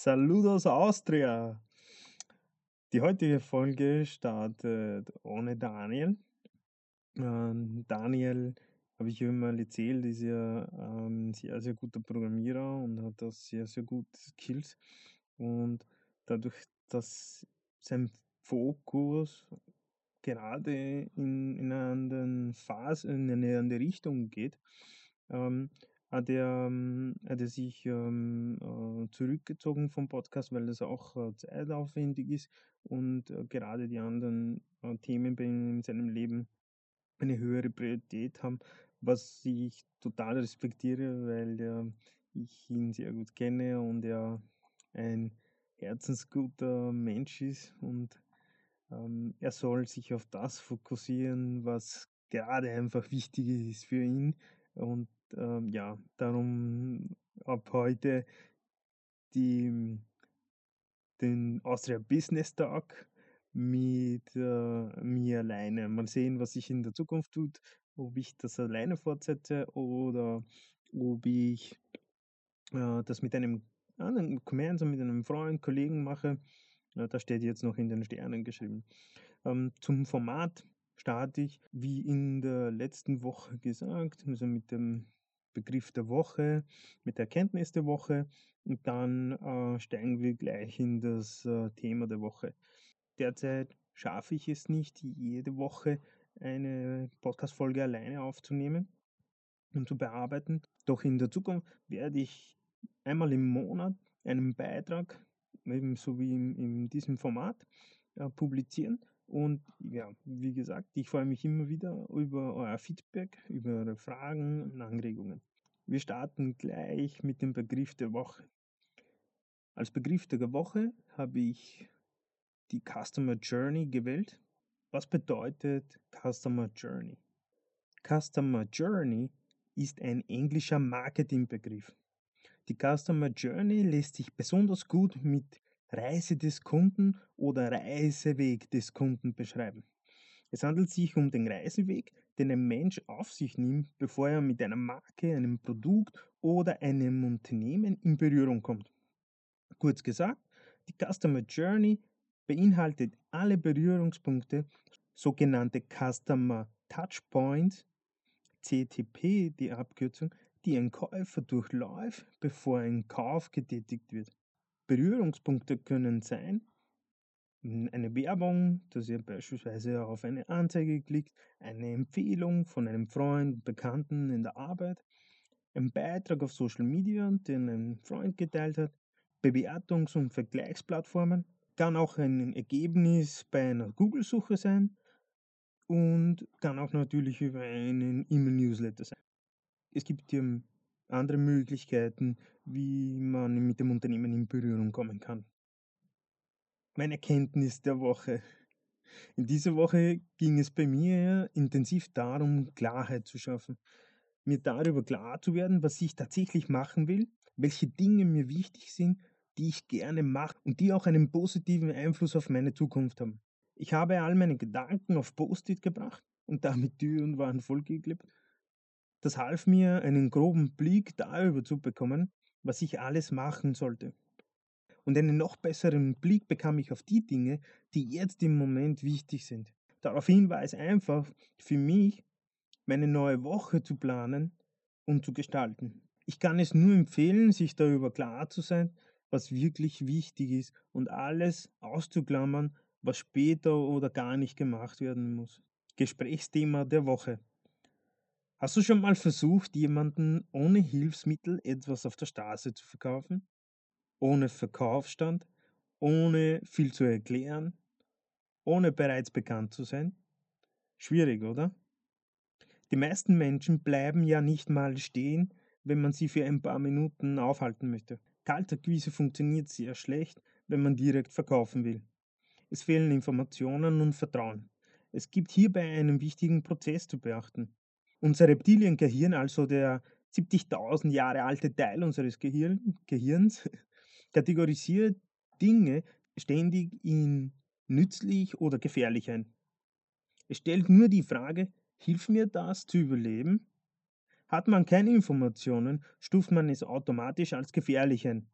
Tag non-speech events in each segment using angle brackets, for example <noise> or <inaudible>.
Saludos Austria! Die heutige Folge startet ohne Daniel. Ähm, Daniel, habe ich immer erzählt, ist ja ein ähm, sehr, sehr guter Programmierer und hat da sehr, sehr gute Skills. Und dadurch, dass sein Fokus gerade in, in eine andere Phase, in eine andere Richtung geht, ähm, hat er, ähm, hat er sich ähm, äh, zurückgezogen vom Podcast, weil das auch äh, zeitaufwendig ist und äh, gerade die anderen äh, Themen in seinem Leben eine höhere Priorität haben, was ich total respektiere, weil äh, ich ihn sehr gut kenne und er ein herzensguter Mensch ist und ähm, er soll sich auf das fokussieren, was gerade einfach wichtig ist für ihn und ähm, ja, darum ab heute die, den Austria Business Talk mit äh, mir alleine. Mal sehen, was sich in der Zukunft tut, ob ich das alleine fortsetze oder ob ich äh, das mit einem anderen, gemeinsam mit einem Freund, Kollegen mache. Ja, das steht jetzt noch in den Sternen geschrieben. Ähm, zum Format starte ich, wie in der letzten Woche gesagt, also mit dem Begriff der Woche, mit der Erkenntnis der Woche und dann äh, steigen wir gleich in das äh, Thema der Woche. Derzeit schaffe ich es nicht, jede Woche eine Podcast-Folge alleine aufzunehmen und zu bearbeiten. Doch in der Zukunft werde ich einmal im Monat einen Beitrag, ebenso wie in, in diesem Format, äh, publizieren. Und ja, wie gesagt, ich freue mich immer wieder über euer Feedback, über eure Fragen und Anregungen. Wir starten gleich mit dem Begriff der Woche. Als Begriff der Woche habe ich die Customer Journey gewählt. Was bedeutet Customer Journey? Customer Journey ist ein englischer Marketingbegriff. Die Customer Journey lässt sich besonders gut mit Reise des Kunden oder Reiseweg des Kunden beschreiben. Es handelt sich um den Reiseweg, den ein Mensch auf sich nimmt, bevor er mit einer Marke, einem Produkt oder einem Unternehmen in Berührung kommt. Kurz gesagt, die Customer Journey beinhaltet alle Berührungspunkte, sogenannte Customer Touchpoints, CTP die Abkürzung, die ein Käufer durchläuft, bevor ein Kauf getätigt wird. Berührungspunkte können sein, eine Werbung, dass ihr beispielsweise auf eine Anzeige klickt, eine Empfehlung von einem Freund, Bekannten in der Arbeit, ein Beitrag auf Social Media, den ein Freund geteilt hat, Bewertungs- und Vergleichsplattformen, kann auch ein Ergebnis bei einer Google-Suche sein und kann auch natürlich über einen E-Mail-Newsletter sein. Es gibt hier andere Möglichkeiten, wie man mit dem Unternehmen in Berührung kommen kann meine Erkenntnis der Woche. In dieser Woche ging es bei mir intensiv darum, Klarheit zu schaffen. Mir darüber klar zu werden, was ich tatsächlich machen will, welche Dinge mir wichtig sind, die ich gerne mache und die auch einen positiven Einfluss auf meine Zukunft haben. Ich habe all meine Gedanken auf Post-it gebracht und damit Türen waren vollgeklebt. Das half mir, einen groben Blick darüber zu bekommen, was ich alles machen sollte und einen noch besseren Blick bekam ich auf die Dinge, die jetzt im Moment wichtig sind. Daraufhin war es einfach für mich, meine neue Woche zu planen und zu gestalten. Ich kann es nur empfehlen, sich darüber klar zu sein, was wirklich wichtig ist und alles auszuklammern, was später oder gar nicht gemacht werden muss. Gesprächsthema der Woche. Hast du schon mal versucht, jemanden ohne Hilfsmittel etwas auf der Straße zu verkaufen? ohne Verkaufsstand, ohne viel zu erklären, ohne bereits bekannt zu sein? Schwierig, oder? Die meisten Menschen bleiben ja nicht mal stehen, wenn man sie für ein paar Minuten aufhalten möchte. Kaltakquise funktioniert sehr schlecht, wenn man direkt verkaufen will. Es fehlen Informationen und Vertrauen. Es gibt hierbei einen wichtigen Prozess zu beachten. Unser Reptiliengehirn, also der 70.000 Jahre alte Teil unseres Gehirn, Gehirns, <laughs> kategorisiert Dinge ständig in nützlich oder gefährlich ein. Es stellt nur die Frage, hilft mir das zu überleben? Hat man keine Informationen, stuft man es automatisch als gefährlich ein.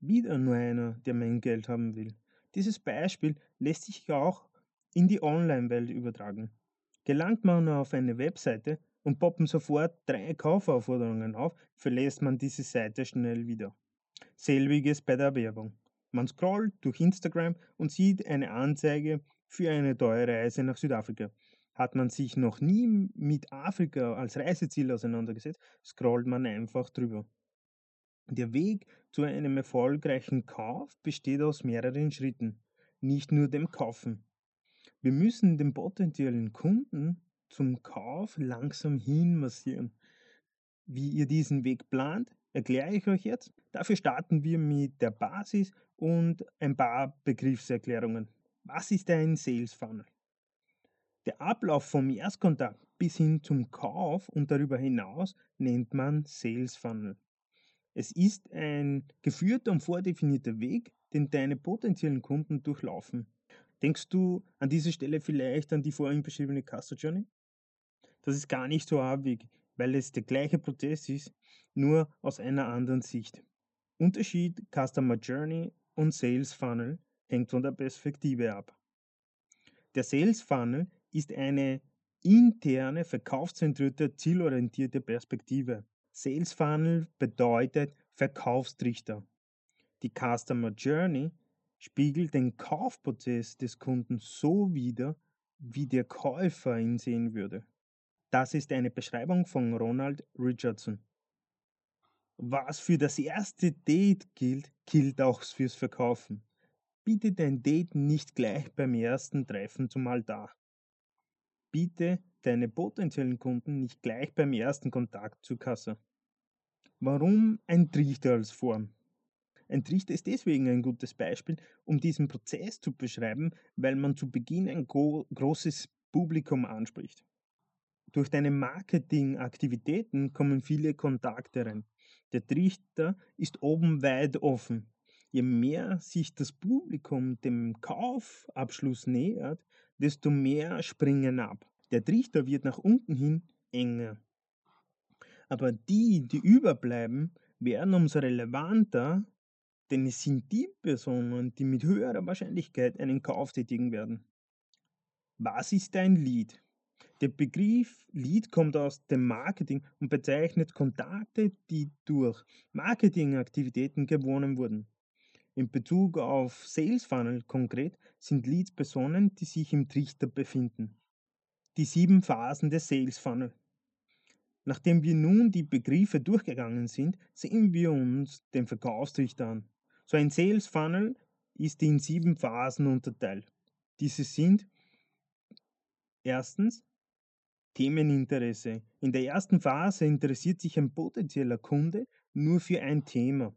Wieder nur einer, der mein Geld haben will. Dieses Beispiel lässt sich auch in die Online-Welt übertragen. Gelangt man auf eine Webseite und poppen sofort drei Kaufaufforderungen auf, verlässt man diese Seite schnell wieder. Selbiges bei der Werbung. Man scrollt durch Instagram und sieht eine Anzeige für eine teure Reise nach Südafrika. Hat man sich noch nie mit Afrika als Reiseziel auseinandergesetzt, scrollt man einfach drüber. Der Weg zu einem erfolgreichen Kauf besteht aus mehreren Schritten, nicht nur dem Kaufen. Wir müssen den potenziellen Kunden zum Kauf langsam hinmassieren. Wie ihr diesen Weg plant, erkläre ich euch jetzt. Dafür starten wir mit der Basis und ein paar Begriffserklärungen. Was ist ein Sales Funnel? Der Ablauf vom Erstkontakt bis hin zum Kauf und darüber hinaus nennt man Sales Funnel. Es ist ein geführter und vordefinierter Weg, den deine potenziellen Kunden durchlaufen. Denkst du an dieser Stelle vielleicht an die vorhin beschriebene Customer Journey? Das ist gar nicht so abwegig, weil es der gleiche Prozess ist, nur aus einer anderen Sicht. Unterschied Customer Journey und Sales Funnel hängt von der Perspektive ab. Der Sales Funnel ist eine interne, verkaufszentrierte, zielorientierte Perspektive. Sales Funnel bedeutet Verkaufstrichter. Die Customer Journey spiegelt den Kaufprozess des Kunden so wider, wie der Käufer ihn sehen würde. Das ist eine Beschreibung von Ronald Richardson. Was für das erste Date gilt, gilt auch fürs Verkaufen. Biete dein Date nicht gleich beim ersten Treffen zum Altar biete deine potenziellen Kunden nicht gleich beim ersten Kontakt zur Kasse. Warum ein Trichter als Form? Ein Trichter ist deswegen ein gutes Beispiel, um diesen Prozess zu beschreiben, weil man zu Beginn ein gro großes Publikum anspricht. Durch deine Marketingaktivitäten kommen viele Kontakte rein. Der Trichter ist oben weit offen. Je mehr sich das Publikum dem Kaufabschluss nähert, desto mehr springen ab. Der Trichter wird nach unten hin enger. Aber die, die überbleiben, werden umso relevanter, denn es sind die Personen, die mit höherer Wahrscheinlichkeit einen Kauf tätigen werden. Was ist ein Lead? Der Begriff Lead kommt aus dem Marketing und bezeichnet Kontakte, die durch Marketingaktivitäten gewonnen wurden. In Bezug auf Sales Funnel konkret sind Leads Personen, die sich im Trichter befinden. Die sieben Phasen des Sales Funnel. Nachdem wir nun die Begriffe durchgegangen sind, sehen wir uns den Verkaufstrichter an. So ein Sales Funnel ist in sieben Phasen unterteilt. Diese sind erstens Themeninteresse. In der ersten Phase interessiert sich ein potenzieller Kunde nur für ein Thema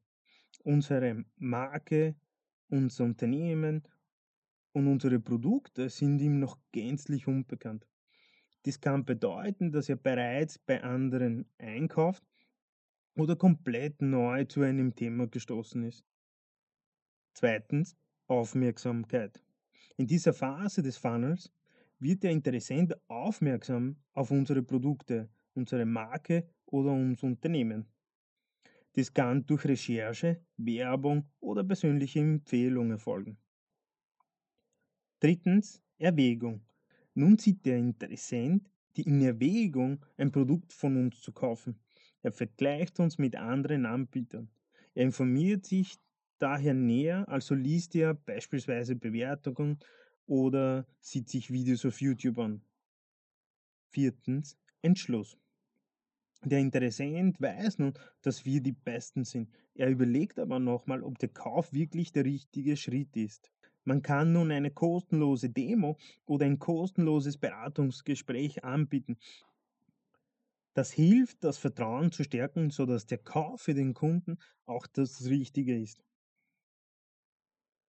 unsere Marke, unser Unternehmen und unsere Produkte sind ihm noch gänzlich unbekannt. Dies kann bedeuten, dass er bereits bei anderen einkauft oder komplett neu zu einem Thema gestoßen ist. Zweitens Aufmerksamkeit. In dieser Phase des Funnels wird der Interessent aufmerksam auf unsere Produkte, unsere Marke oder unser Unternehmen. Dies kann durch Recherche, Werbung oder persönliche Empfehlungen erfolgen. Drittens Erwägung. Nun zieht der Interessent die in Erwägung, ein Produkt von uns zu kaufen. Er vergleicht uns mit anderen Anbietern. Er informiert sich daher näher, also liest er beispielsweise Bewertungen oder sieht sich Videos auf YouTube an. Viertens Entschluss. Der Interessent weiß nun, dass wir die Besten sind. Er überlegt aber nochmal, ob der Kauf wirklich der richtige Schritt ist. Man kann nun eine kostenlose Demo oder ein kostenloses Beratungsgespräch anbieten. Das hilft, das Vertrauen zu stärken, sodass der Kauf für den Kunden auch das Richtige ist.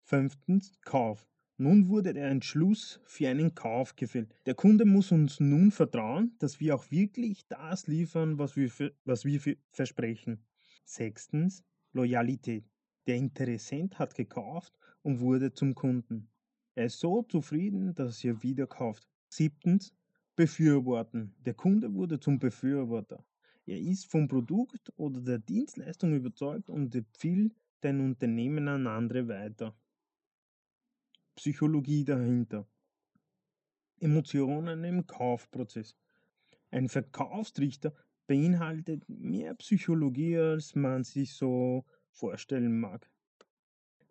Fünftens, Kauf. Nun wurde der Entschluss für einen Kauf gefällt. Der Kunde muss uns nun vertrauen, dass wir auch wirklich das liefern, was wir, für, was wir versprechen. Sechstens, Loyalität. Der Interessent hat gekauft und wurde zum Kunden. Er ist so zufrieden, dass er wieder kauft. Siebtens, Befürworten. Der Kunde wurde zum Befürworter. Er ist vom Produkt oder der Dienstleistung überzeugt und empfiehlt dein Unternehmen an andere weiter. Psychologie dahinter. Emotionen im Kaufprozess. Ein Verkaufstrichter beinhaltet mehr Psychologie, als man sich so vorstellen mag.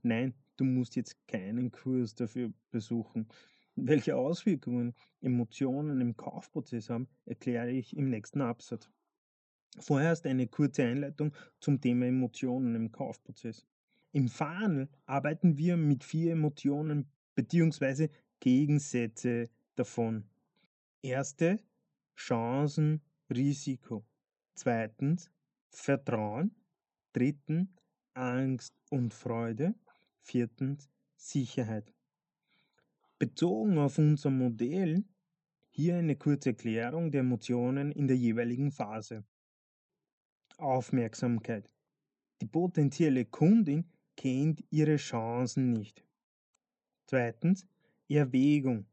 Nein, du musst jetzt keinen Kurs dafür besuchen. Welche Auswirkungen Emotionen im Kaufprozess haben, erkläre ich im nächsten Absatz. Vorerst eine kurze Einleitung zum Thema Emotionen im Kaufprozess. Im Funnel arbeiten wir mit vier Emotionen bzw. Gegensätze davon. Erste Chancen, Risiko. Zweitens Vertrauen. Drittens Angst und Freude. Viertens Sicherheit. Bezogen auf unser Modell hier eine kurze Erklärung der Emotionen in der jeweiligen Phase. Aufmerksamkeit. Die potenzielle Kundin kennt ihre Chancen nicht. Zweitens Erwägung.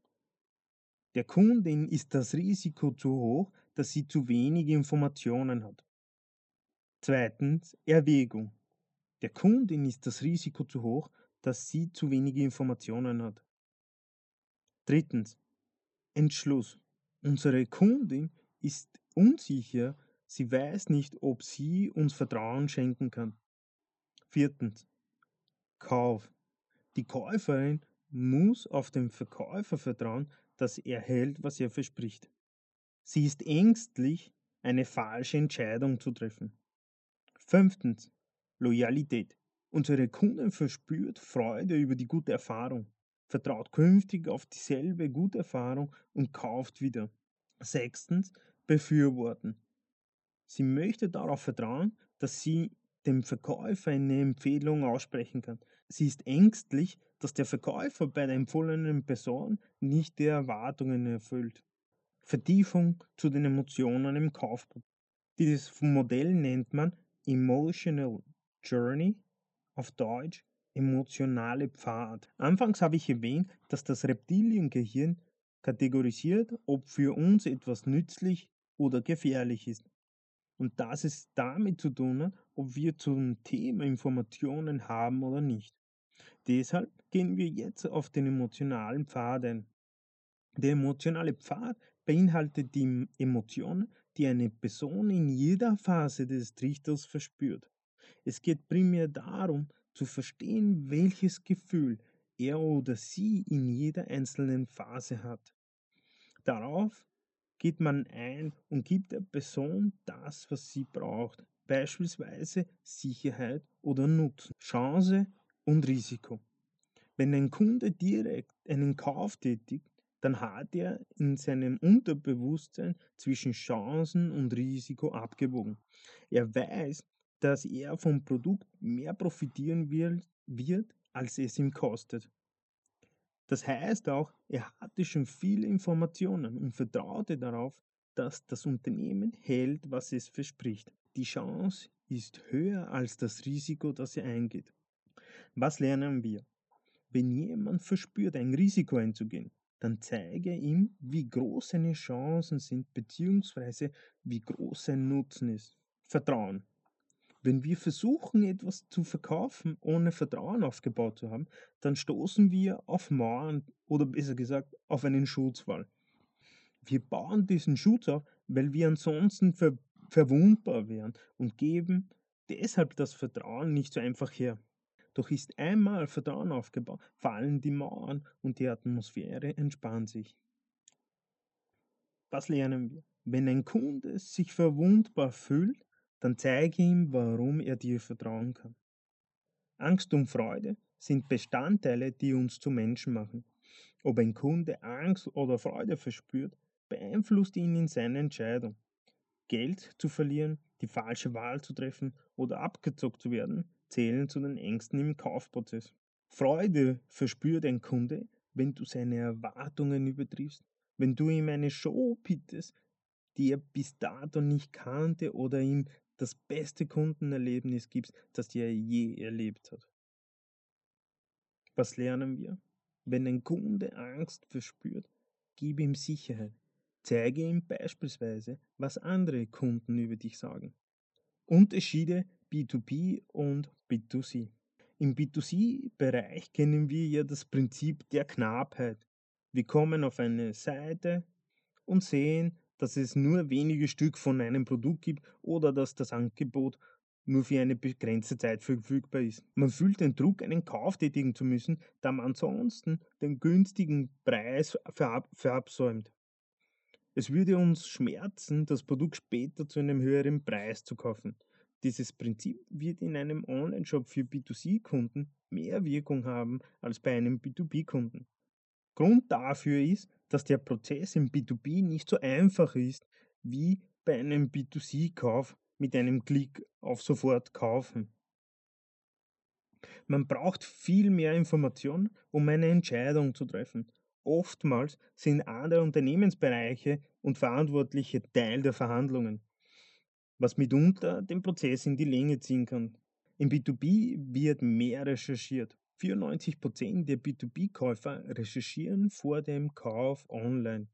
Der Kundin ist das Risiko zu hoch, dass sie zu wenig Informationen hat. Zweitens Erwägung. Der Kundin ist das Risiko zu hoch, dass sie zu wenige Informationen hat. Drittens Entschluss. Unsere Kundin ist unsicher, sie weiß nicht, ob sie uns Vertrauen schenken kann. Viertens Kauf. Die Käuferin muss auf den Verkäufer vertrauen, dass er hält, was er verspricht. Sie ist ängstlich, eine falsche Entscheidung zu treffen. Fünftens. Loyalität. Unsere Kundin verspürt Freude über die gute Erfahrung, vertraut künftig auf dieselbe gute Erfahrung und kauft wieder. Sechstens. Befürworten. Sie möchte darauf vertrauen, dass sie dem Verkäufer eine Empfehlung aussprechen kann. Sie ist ängstlich, dass der Verkäufer bei der empfohlenen Person nicht die Erwartungen erfüllt. Vertiefung zu den Emotionen im Kaufprozess. Dieses Modell nennt man Emotional Journey, auf Deutsch emotionale Pfad. Anfangs habe ich erwähnt, dass das Reptiliengehirn kategorisiert, ob für uns etwas nützlich oder gefährlich ist. Und dass es damit zu tun ob wir zum Thema Informationen haben oder nicht. Deshalb gehen wir jetzt auf den emotionalen Pfad ein. Der emotionale Pfad beinhaltet die Emotionen, die eine Person in jeder Phase des Trichters verspürt. Es geht primär darum, zu verstehen, welches Gefühl er oder sie in jeder einzelnen Phase hat. Darauf geht man ein und gibt der Person das, was sie braucht, beispielsweise Sicherheit oder Nutzen, Chance und Risiko. Wenn ein Kunde direkt einen Kauf tätigt, dann hat er in seinem Unterbewusstsein zwischen Chancen und Risiko abgewogen. Er weiß, dass er vom Produkt mehr profitieren wird, als es ihm kostet. Das heißt auch, er hatte schon viele Informationen und vertraute darauf, dass das Unternehmen hält, was es verspricht. Die Chance ist höher als das Risiko, das er eingeht. Was lernen wir? Wenn jemand verspürt, ein Risiko einzugehen, dann zeige ihm, wie groß seine Chancen sind bzw. wie groß sein Nutzen ist. Vertrauen. Wenn wir versuchen, etwas zu verkaufen, ohne Vertrauen aufgebaut zu haben, dann stoßen wir auf Mauern oder besser gesagt auf einen Schutzwall. Wir bauen diesen Schutz auf, weil wir ansonsten ver verwundbar wären und geben deshalb das Vertrauen nicht so einfach her. Doch ist einmal Vertrauen aufgebaut, fallen die Mauern und die Atmosphäre entspannt sich. Was lernen wir? Wenn ein Kunde sich verwundbar fühlt, dann zeige ihm, warum er dir vertrauen kann. Angst und Freude sind Bestandteile, die uns zu Menschen machen. Ob ein Kunde Angst oder Freude verspürt, beeinflusst ihn in seiner Entscheidung. Geld zu verlieren, die falsche Wahl zu treffen oder abgezockt zu werden, zählen zu den Ängsten im Kaufprozess. Freude verspürt ein Kunde, wenn du seine Erwartungen übertriffst, wenn du ihm eine Show bietest, die er bis dato nicht kannte oder ihm das beste Kundenerlebnis gibst, das er je erlebt hat. Was lernen wir? Wenn ein Kunde Angst verspürt, gib ihm Sicherheit. Zeige ihm beispielsweise, was andere Kunden über dich sagen. Unterschiede B2B und B2C. Im B2C-Bereich kennen wir ja das Prinzip der Knappheit. Wir kommen auf eine Seite und sehen, dass es nur wenige Stück von einem Produkt gibt oder dass das Angebot nur für eine begrenzte Zeit verfügbar ist. Man fühlt den Druck, einen Kauf tätigen zu müssen, da man ansonsten den günstigen Preis verab verabsäumt. Es würde uns schmerzen, das Produkt später zu einem höheren Preis zu kaufen. Dieses Prinzip wird in einem Online-Shop für B2C-Kunden mehr Wirkung haben als bei einem B2B-Kunden. Grund dafür ist, dass der Prozess im B2B nicht so einfach ist wie bei einem B2C-Kauf mit einem Klick auf Sofort kaufen. Man braucht viel mehr Information, um eine Entscheidung zu treffen. Oftmals sind andere Unternehmensbereiche und Verantwortliche Teil der Verhandlungen, was mitunter den Prozess in die Länge ziehen kann. Im B2B wird mehr recherchiert. 94% der B2B-Käufer recherchieren vor dem Kauf online.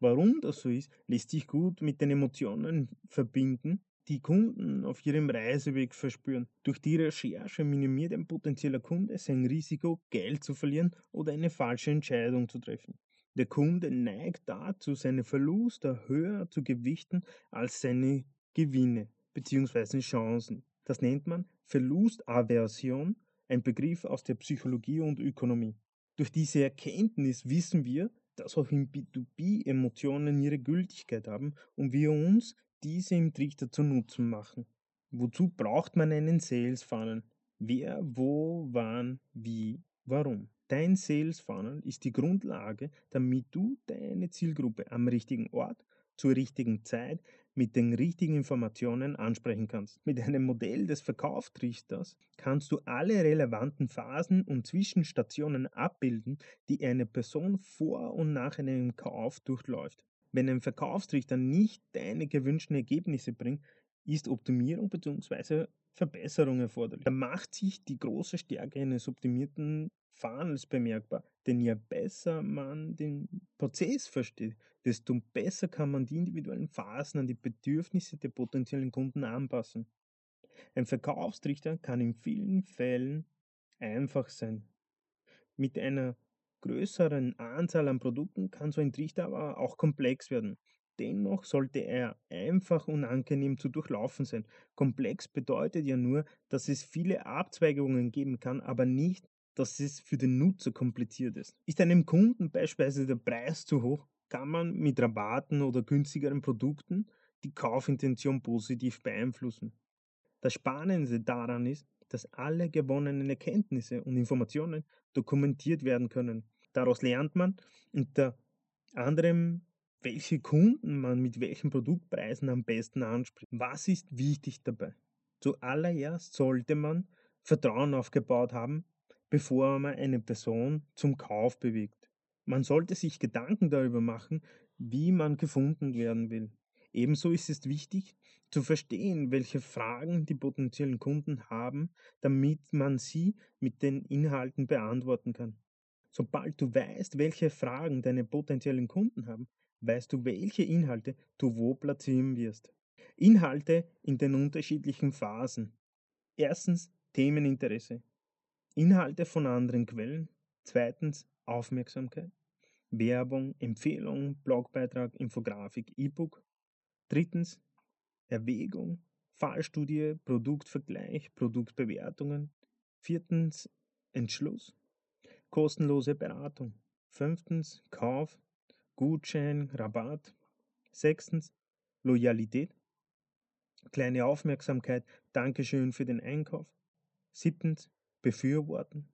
Warum das so ist, lässt sich gut mit den Emotionen verbinden, die Kunden auf ihrem Reiseweg verspüren. Durch die Recherche minimiert ein potenzieller Kunde sein Risiko, Geld zu verlieren oder eine falsche Entscheidung zu treffen. Der Kunde neigt dazu, seine Verluste höher zu gewichten als seine Gewinne bzw. Chancen. Das nennt man Verlustaversion, ein Begriff aus der Psychologie und Ökonomie. Durch diese Erkenntnis wissen wir, dass auch im B2B Emotionen ihre Gültigkeit haben und wir uns diese im Trichter zu Nutzen machen. Wozu braucht man einen Sales Funnel? Wer, wo, wann, wie, warum? Dein Sales Funnel ist die Grundlage, damit du deine Zielgruppe am richtigen Ort, zur richtigen Zeit, mit den richtigen Informationen ansprechen kannst. Mit einem Modell des Verkaufstrichters kannst du alle relevanten Phasen und Zwischenstationen abbilden, die eine Person vor und nach einem Kauf durchläuft. Wenn ein Verkaufstrichter nicht deine gewünschten Ergebnisse bringt, ist Optimierung bzw. Verbesserung erforderlich. Da macht sich die große Stärke eines optimierten Funnels bemerkbar, denn je besser man den Prozess versteht, desto besser kann man die individuellen Phasen an die Bedürfnisse der potenziellen Kunden anpassen. Ein Verkaufstrichter kann in vielen Fällen einfach sein. Mit einer größeren Anzahl an Produkten kann so ein Trichter aber auch komplex werden. Dennoch sollte er einfach und angenehm zu durchlaufen sein. Komplex bedeutet ja nur, dass es viele Abzweigungen geben kann, aber nicht, dass es für den Nutzer kompliziert ist. Ist einem Kunden beispielsweise der Preis zu hoch, kann man mit Rabatten oder günstigeren Produkten die Kaufintention positiv beeinflussen. Das Spannende daran ist, dass alle gewonnenen Erkenntnisse und Informationen dokumentiert werden können. Daraus lernt man unter anderem, welche Kunden man mit welchen Produktpreisen am besten anspricht. Was ist wichtig dabei? Zuallererst sollte man Vertrauen aufgebaut haben, bevor man eine Person zum Kauf bewegt. Man sollte sich Gedanken darüber machen, wie man gefunden werden will. Ebenso ist es wichtig zu verstehen, welche Fragen die potenziellen Kunden haben, damit man sie mit den Inhalten beantworten kann. Sobald du weißt, welche Fragen deine potenziellen Kunden haben, weißt du, welche Inhalte du wo platzieren wirst. Inhalte in den unterschiedlichen Phasen. Erstens Themeninteresse. Inhalte von anderen Quellen. Zweitens Aufmerksamkeit. Werbung, Empfehlung, Blogbeitrag, Infografik, E-Book. Drittens Erwägung, Fallstudie, Produktvergleich, Produktbewertungen. Viertens Entschluss kostenlose Beratung. Fünftens Kauf, Gutschein, Rabatt. Sechstens Loyalität, kleine Aufmerksamkeit, Dankeschön für den Einkauf. Siebtens Befürworten,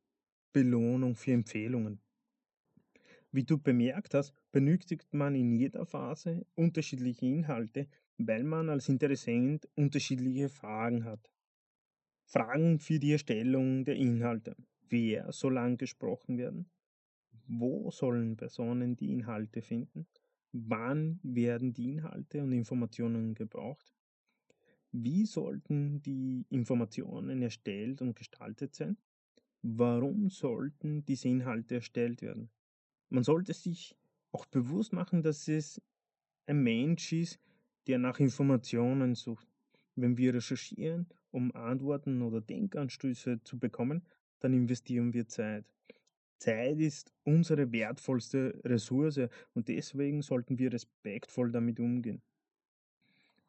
Belohnung für Empfehlungen. Wie du bemerkt hast, benötigt man in jeder Phase unterschiedliche Inhalte, weil man als Interessent unterschiedliche Fragen hat. Fragen für die Erstellung der Inhalte. Wer soll angesprochen werden? Wo sollen Personen die Inhalte finden? Wann werden die Inhalte und Informationen gebraucht? Wie sollten die Informationen erstellt und gestaltet sein? Warum sollten diese Inhalte erstellt werden? Man sollte sich auch bewusst machen, dass es ein Mensch ist, der nach Informationen sucht. Wenn wir recherchieren, um Antworten oder Denkanstöße zu bekommen, dann investieren wir Zeit. Zeit ist unsere wertvollste Ressource und deswegen sollten wir respektvoll damit umgehen.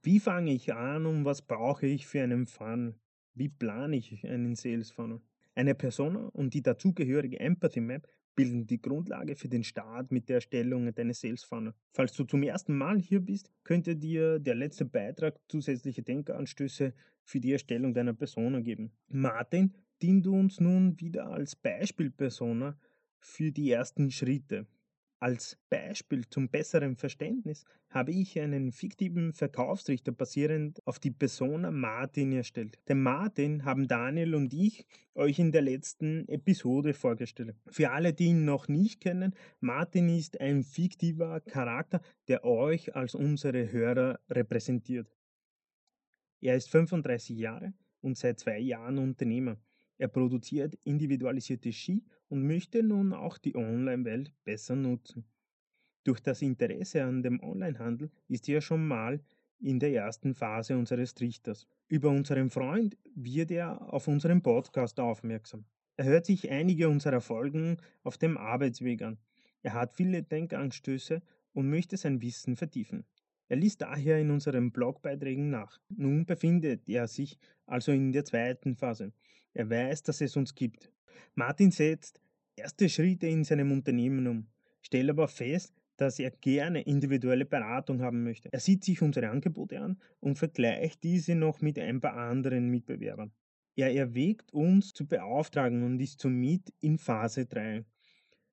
Wie fange ich an und was brauche ich für einen Funnel? Wie plane ich einen Sales Funnel? Eine Persona und die dazugehörige Empathy Map bilden die Grundlage für den Start mit der Erstellung deines Sales Funnel. Falls du zum ersten Mal hier bist, könnte dir der letzte Beitrag zusätzliche Denkanstöße für die Erstellung deiner Persona geben. Martin dient uns nun wieder als Beispielpersona für die ersten Schritte. Als Beispiel zum besseren Verständnis habe ich einen fiktiven Verkaufsrichter basierend auf die Persona Martin erstellt. Den Martin haben Daniel und ich euch in der letzten Episode vorgestellt. Für alle, die ihn noch nicht kennen, Martin ist ein fiktiver Charakter, der euch als unsere Hörer repräsentiert. Er ist 35 Jahre und seit zwei Jahren Unternehmer. Er produziert individualisierte Ski und möchte nun auch die Online-Welt besser nutzen. Durch das Interesse an dem Onlinehandel ist er schon mal in der ersten Phase unseres Trichters. Über unseren Freund wird er auf unseren Podcast aufmerksam. Er hört sich einige unserer Folgen auf dem Arbeitsweg an. Er hat viele Denkanstöße und möchte sein Wissen vertiefen. Er liest daher in unseren Blogbeiträgen nach. Nun befindet er sich also in der zweiten Phase. Er weiß, dass es uns gibt. Martin setzt erste Schritte in seinem Unternehmen um, stellt aber fest, dass er gerne individuelle Beratung haben möchte. Er sieht sich unsere Angebote an und vergleicht diese noch mit ein paar anderen Mitbewerbern. Er erwägt uns zu beauftragen und ist somit in Phase 3.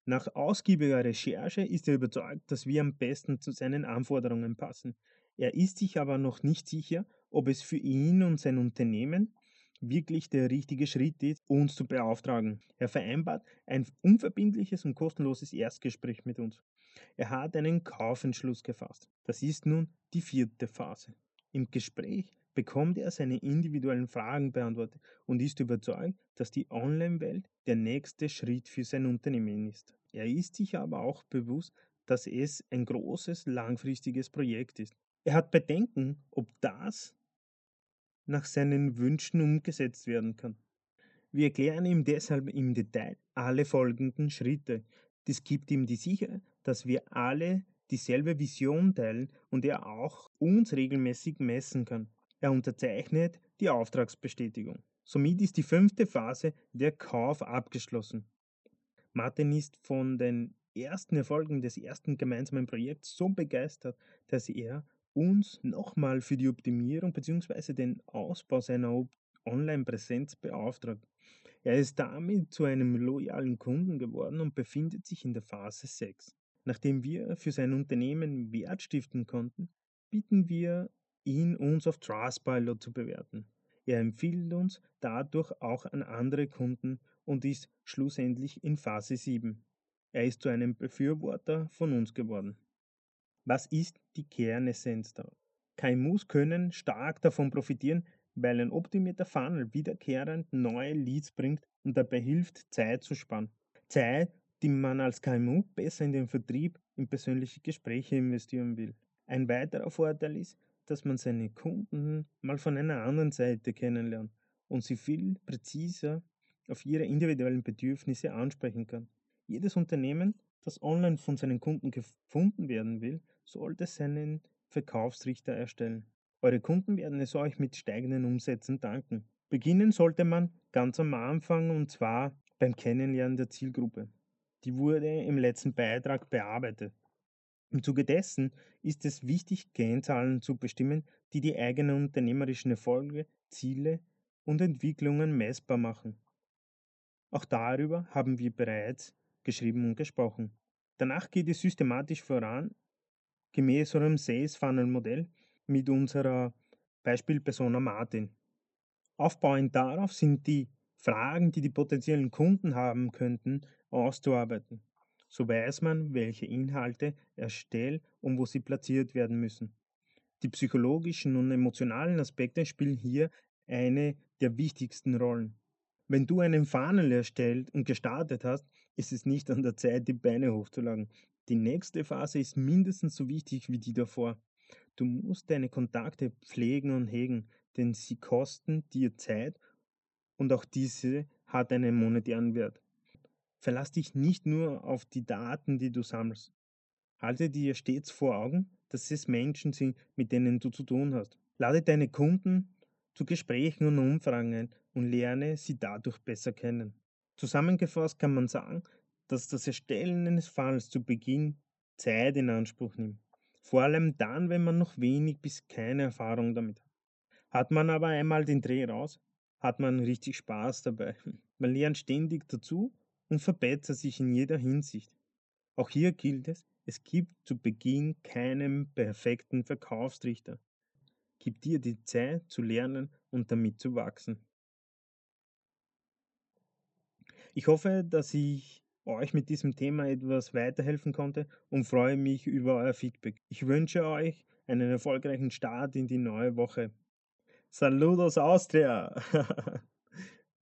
Nach ausgiebiger Recherche ist er überzeugt, dass wir am besten zu seinen Anforderungen passen. Er ist sich aber noch nicht sicher, ob es für ihn und sein Unternehmen wirklich der richtige Schritt ist, uns zu beauftragen. Er vereinbart ein unverbindliches und kostenloses Erstgespräch mit uns. Er hat einen Kaufentschluss gefasst. Das ist nun die vierte Phase. Im Gespräch bekommt er seine individuellen Fragen beantwortet und ist überzeugt, dass die Online-Welt der nächste Schritt für sein Unternehmen ist. Er ist sich aber auch bewusst, dass es ein großes, langfristiges Projekt ist. Er hat Bedenken, ob das nach seinen Wünschen umgesetzt werden kann. Wir erklären ihm deshalb im Detail alle folgenden Schritte. Das gibt ihm die Sicherheit, dass wir alle dieselbe Vision teilen und er auch uns regelmäßig messen kann. Er unterzeichnet die Auftragsbestätigung. Somit ist die fünfte Phase der Kauf abgeschlossen. Martin ist von den ersten Erfolgen des ersten gemeinsamen Projekts so begeistert, dass er uns nochmal für die Optimierung bzw. den Ausbau seiner Online-Präsenz beauftragt. Er ist damit zu einem loyalen Kunden geworden und befindet sich in der Phase 6. Nachdem wir für sein Unternehmen Wert stiften konnten, bitten wir ihn, uns auf Trustpilot zu bewerten. Er empfiehlt uns dadurch auch an andere Kunden und ist schlussendlich in Phase 7. Er ist zu einem Befürworter von uns geworden. Was ist die Kernessenz da? KMUs können stark davon profitieren, weil ein optimierter Funnel wiederkehrend neue Leads bringt und dabei hilft, Zeit zu sparen. Zeit, die man als KMU besser in den Vertrieb, in persönliche Gespräche investieren will. Ein weiterer Vorteil ist, dass man seine Kunden mal von einer anderen Seite kennenlernt und sie viel präziser auf ihre individuellen Bedürfnisse ansprechen kann. Jedes Unternehmen, das online von seinen Kunden gefunden werden will, sollte seinen Verkaufsrichter erstellen. Eure Kunden werden es euch mit steigenden Umsätzen danken. Beginnen sollte man ganz am Anfang und zwar beim Kennenlernen der Zielgruppe. Die wurde im letzten Beitrag bearbeitet. Im Zuge dessen ist es wichtig, Kennzahlen zu bestimmen, die die eigenen unternehmerischen Erfolge, Ziele und Entwicklungen messbar machen. Auch darüber haben wir bereits geschrieben und gesprochen. Danach geht es systematisch voran gemäß unserem Sales Funnel Modell mit unserer Beispielpersona Martin. Aufbauend darauf sind die Fragen, die die potenziellen Kunden haben könnten, auszuarbeiten. So weiß man, welche Inhalte erstellt und wo sie platziert werden müssen. Die psychologischen und emotionalen Aspekte spielen hier eine der wichtigsten Rollen. Wenn du einen Funnel erstellt und gestartet hast, ist es nicht an der Zeit, die Beine hochzulagen. Die nächste Phase ist mindestens so wichtig wie die davor. Du musst deine Kontakte pflegen und hegen, denn sie kosten dir Zeit und auch diese hat einen monetären Wert. Verlass dich nicht nur auf die Daten, die du sammelst. Halte dir stets vor Augen, dass es Menschen sind, mit denen du zu tun hast. Lade deine Kunden zu Gesprächen und Umfragen ein und lerne sie dadurch besser kennen. Zusammengefasst kann man sagen, dass das Erstellen eines Falls zu Beginn Zeit in Anspruch nimmt. Vor allem dann, wenn man noch wenig bis keine Erfahrung damit hat. Hat man aber einmal den Dreh raus, hat man richtig Spaß dabei. <laughs> Man lernt ständig dazu und verbessert sich in jeder Hinsicht. Auch hier gilt es, es gibt zu Beginn keinen perfekten Verkaufstrichter. Gib dir die Zeit zu lernen und damit zu wachsen. Ich hoffe, dass ich euch mit diesem Thema etwas weiterhelfen konnte und freue mich über euer Feedback. Ich wünsche euch einen erfolgreichen Start in die neue Woche. Saludos Austria! <laughs>